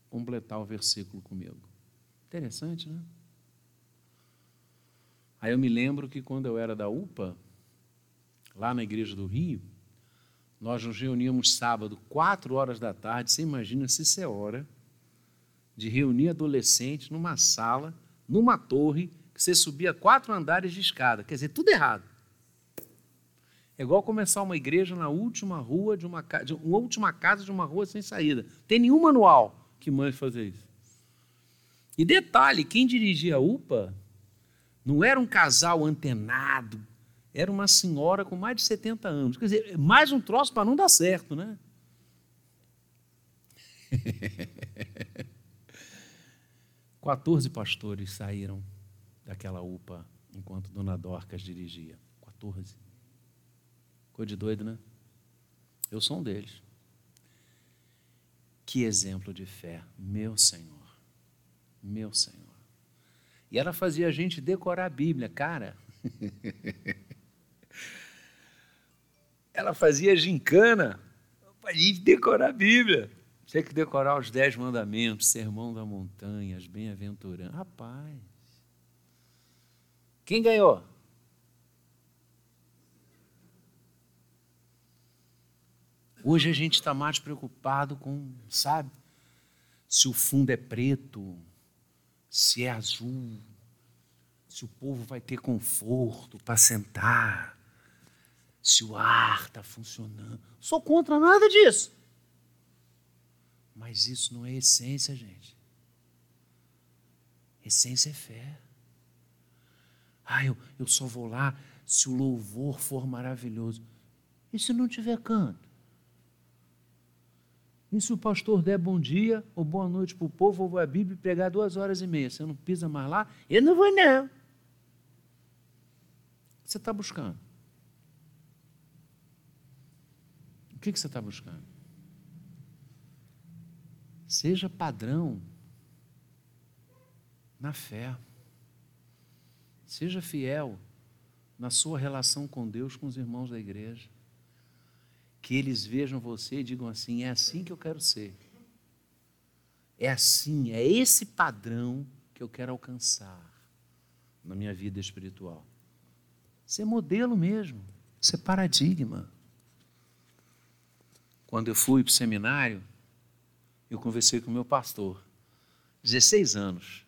completar o versículo comigo. Interessante, né? Aí eu me lembro que quando eu era da UPA, lá na igreja do Rio, nós nos reuníamos sábado, quatro horas da tarde. Você imagina se isso é hora de reunir adolescentes numa sala, numa torre, que você subia quatro andares de escada. Quer dizer, tudo errado. É igual começar uma igreja na última rua de uma, de uma última casa de uma rua sem saída. Tem nenhum manual que mande fazer isso. E detalhe, quem dirigia a UPA não era um casal antenado, era uma senhora com mais de 70 anos. Quer dizer, mais um troço para não dar certo, né? Quatorze pastores saíram daquela UPA enquanto Dona Dorcas dirigia. 14. Ficou de doido, né? Eu sou um deles. Que exemplo de fé, meu Senhor, meu Senhor. E ela fazia a gente decorar a Bíblia, cara. ela fazia gincana para decorar a Bíblia. Tinha que decorar os dez mandamentos, sermão da montanha, as bem-aventuranças. Rapaz, quem ganhou? Hoje a gente está mais preocupado com, sabe, se o fundo é preto, se é azul, se o povo vai ter conforto para sentar, se o ar está funcionando. Sou contra nada disso. Mas isso não é essência, gente. Essência é fé. Ah, eu, eu só vou lá se o louvor for maravilhoso. E se não tiver canto? E se o pastor der bom dia ou boa noite para o povo, ou a Bíblia e pregar duas horas e meia, você não pisa mais lá? Eu não vou, não. Que você está buscando? O que você está buscando? Seja padrão na fé. Seja fiel na sua relação com Deus, com os irmãos da igreja que eles vejam você e digam assim: é assim que eu quero ser. É assim, é esse padrão que eu quero alcançar na minha vida espiritual. Ser modelo mesmo, ser paradigma. Quando eu fui para o seminário, eu conversei com o meu pastor, 16 anos.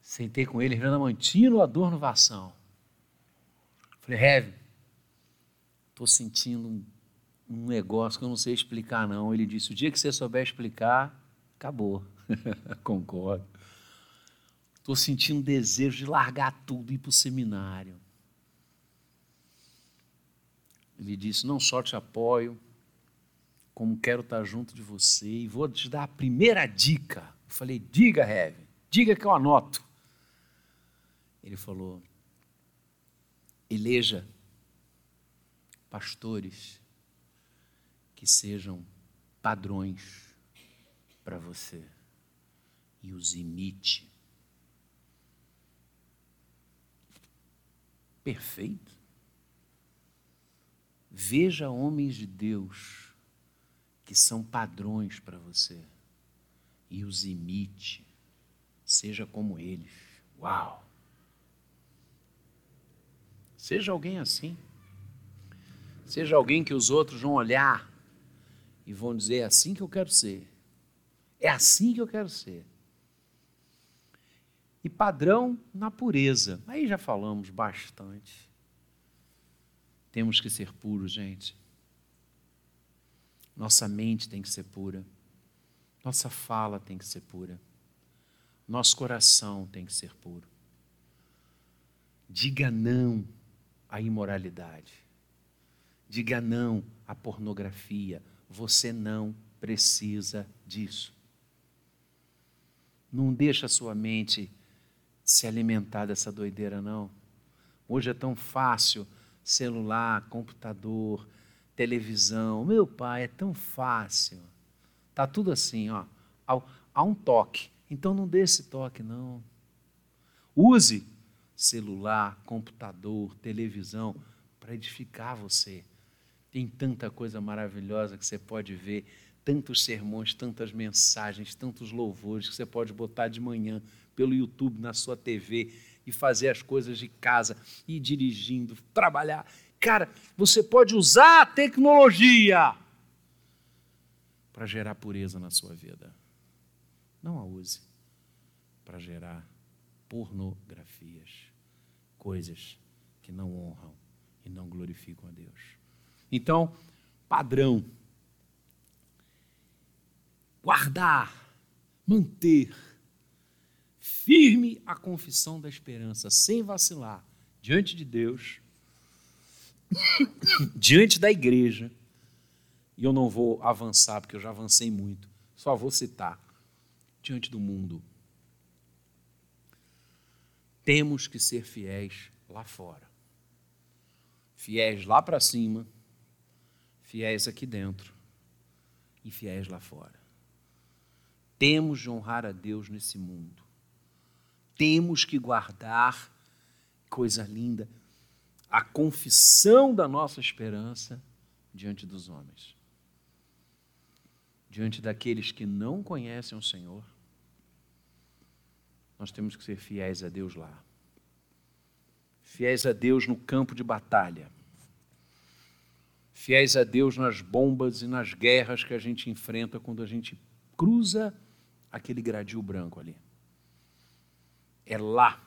Sentei com ele, Renan Mantino, a dor no vação. Falei, Heavy, estou sentindo um, um negócio que eu não sei explicar, não. Ele disse: o dia que você souber explicar, acabou. Concordo. Estou sentindo desejo de largar tudo e ir para o seminário. Ele disse: Não só te apoio, como quero estar junto de você e vou te dar a primeira dica. Eu falei: Diga, Heavy, diga que eu anoto. Ele falou: Eleja pastores que sejam padrões para você e os imite. Perfeito. Veja homens de Deus que são padrões para você e os imite. Seja como eles. Uau! Seja alguém assim. Seja alguém que os outros vão olhar e vão dizer: é assim que eu quero ser. É assim que eu quero ser. E padrão na pureza. Aí já falamos bastante. Temos que ser puros, gente. Nossa mente tem que ser pura. Nossa fala tem que ser pura. Nosso coração tem que ser puro. Diga não à imoralidade. Diga não à pornografia. Você não precisa disso. Não deixa a sua mente se alimentar dessa doideira, não. Hoje é tão fácil celular, computador, televisão. Meu pai, é tão fácil. Tá tudo assim, ó. Há um toque. Então não dê esse toque, não. Use celular, computador, televisão para edificar você. Tem tanta coisa maravilhosa que você pode ver, tantos sermões, tantas mensagens, tantos louvores que você pode botar de manhã pelo YouTube na sua TV e fazer as coisas de casa, ir dirigindo, trabalhar. Cara, você pode usar a tecnologia para gerar pureza na sua vida. Não a use para gerar pornografias, coisas que não honram e não glorificam a Deus. Então, padrão. Guardar, manter firme a confissão da esperança, sem vacilar, diante de Deus, diante da igreja. E eu não vou avançar, porque eu já avancei muito, só vou citar. Diante do mundo. Temos que ser fiéis lá fora. Fiéis lá para cima, fiéis aqui dentro e fiéis lá fora. Temos de honrar a Deus nesse mundo temos que guardar, coisa linda, a confissão da nossa esperança diante dos homens, diante daqueles que não conhecem o Senhor. Nós temos que ser fiéis a Deus lá, fiéis a Deus no campo de batalha, fiéis a Deus nas bombas e nas guerras que a gente enfrenta quando a gente cruza aquele gradil branco ali. É lá,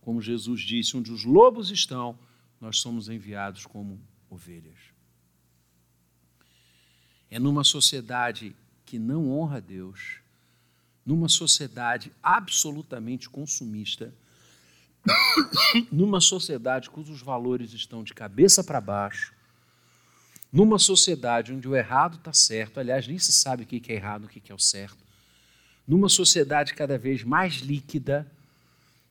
como Jesus disse, onde os lobos estão, nós somos enviados como ovelhas. É numa sociedade que não honra a Deus, numa sociedade absolutamente consumista, numa sociedade cujos valores estão de cabeça para baixo, numa sociedade onde o errado está certo, aliás, nem se sabe o que é errado, o que é o certo, numa sociedade cada vez mais líquida,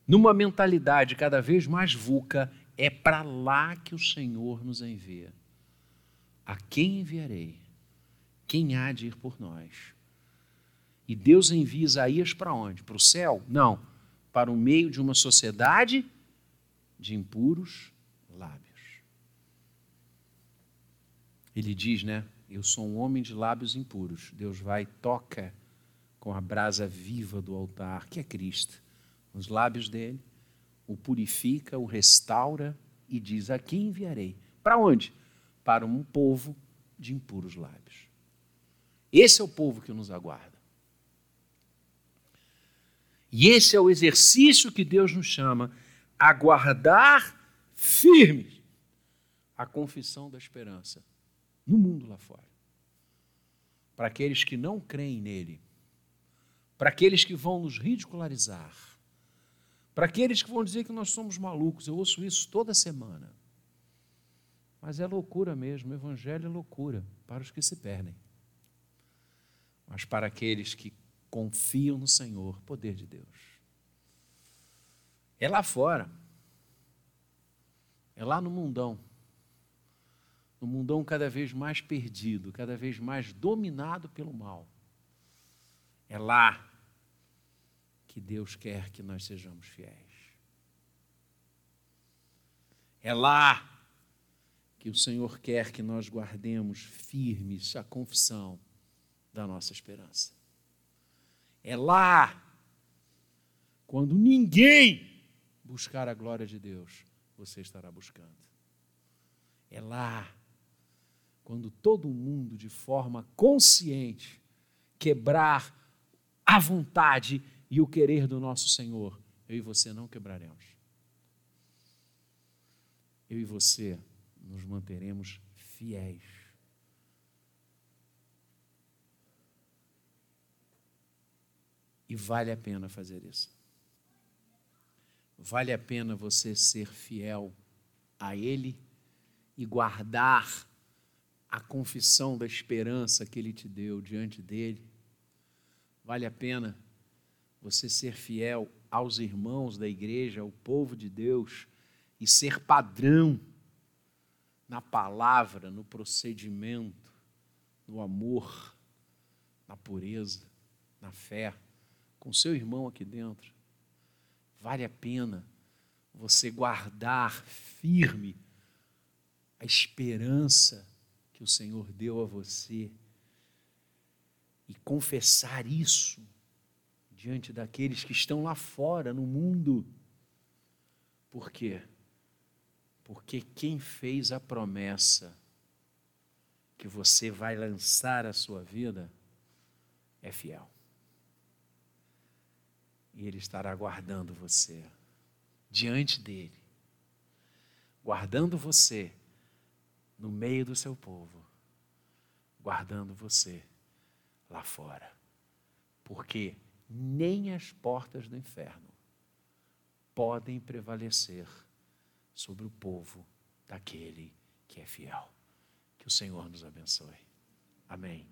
numa mentalidade cada vez mais vulca, é para lá que o Senhor nos envia. A quem enviarei? Quem há de ir por nós? E Deus envia Isaías para onde? Para o céu? Não, para o meio de uma sociedade de impuros lábios. Ele diz, né? Eu sou um homem de lábios impuros. Deus vai toca com a brasa viva do altar, que é Cristo nos lábios dele, o purifica, o restaura e diz: Aqui enviarei. Para onde? Para um povo de impuros lábios. Esse é o povo que nos aguarda. E esse é o exercício que Deus nos chama a guardar firmes a confissão da esperança no mundo lá fora. Para aqueles que não creem nele, para aqueles que vão nos ridicularizar, para aqueles que vão dizer que nós somos malucos. Eu ouço isso toda semana. Mas é loucura mesmo, o evangelho é loucura para os que se perdem. Mas para aqueles que confiam no Senhor, poder de Deus. É lá fora. É lá no mundão. No mundão cada vez mais perdido, cada vez mais dominado pelo mal. É lá que Deus quer que nós sejamos fiéis. É lá que o Senhor quer que nós guardemos firmes a confissão da nossa esperança. É lá, quando ninguém buscar a glória de Deus, você estará buscando. É lá, quando todo mundo, de forma consciente, quebrar a vontade e o querer do nosso Senhor, eu e você não quebraremos. Eu e você nos manteremos fiéis. E vale a pena fazer isso. Vale a pena você ser fiel a Ele e guardar a confissão da esperança que Ele te deu diante dele. Vale a pena você ser fiel aos irmãos da igreja, ao povo de Deus e ser padrão na palavra, no procedimento, no amor, na pureza, na fé, com seu irmão aqui dentro. Vale a pena você guardar firme a esperança o Senhor deu a você e confessar isso diante daqueles que estão lá fora no mundo. Por quê? Porque quem fez a promessa que você vai lançar a sua vida é fiel. E Ele estará guardando você diante dele, guardando você no meio do seu povo, guardando você lá fora. Porque nem as portas do inferno podem prevalecer sobre o povo daquele que é fiel. Que o Senhor nos abençoe. Amém.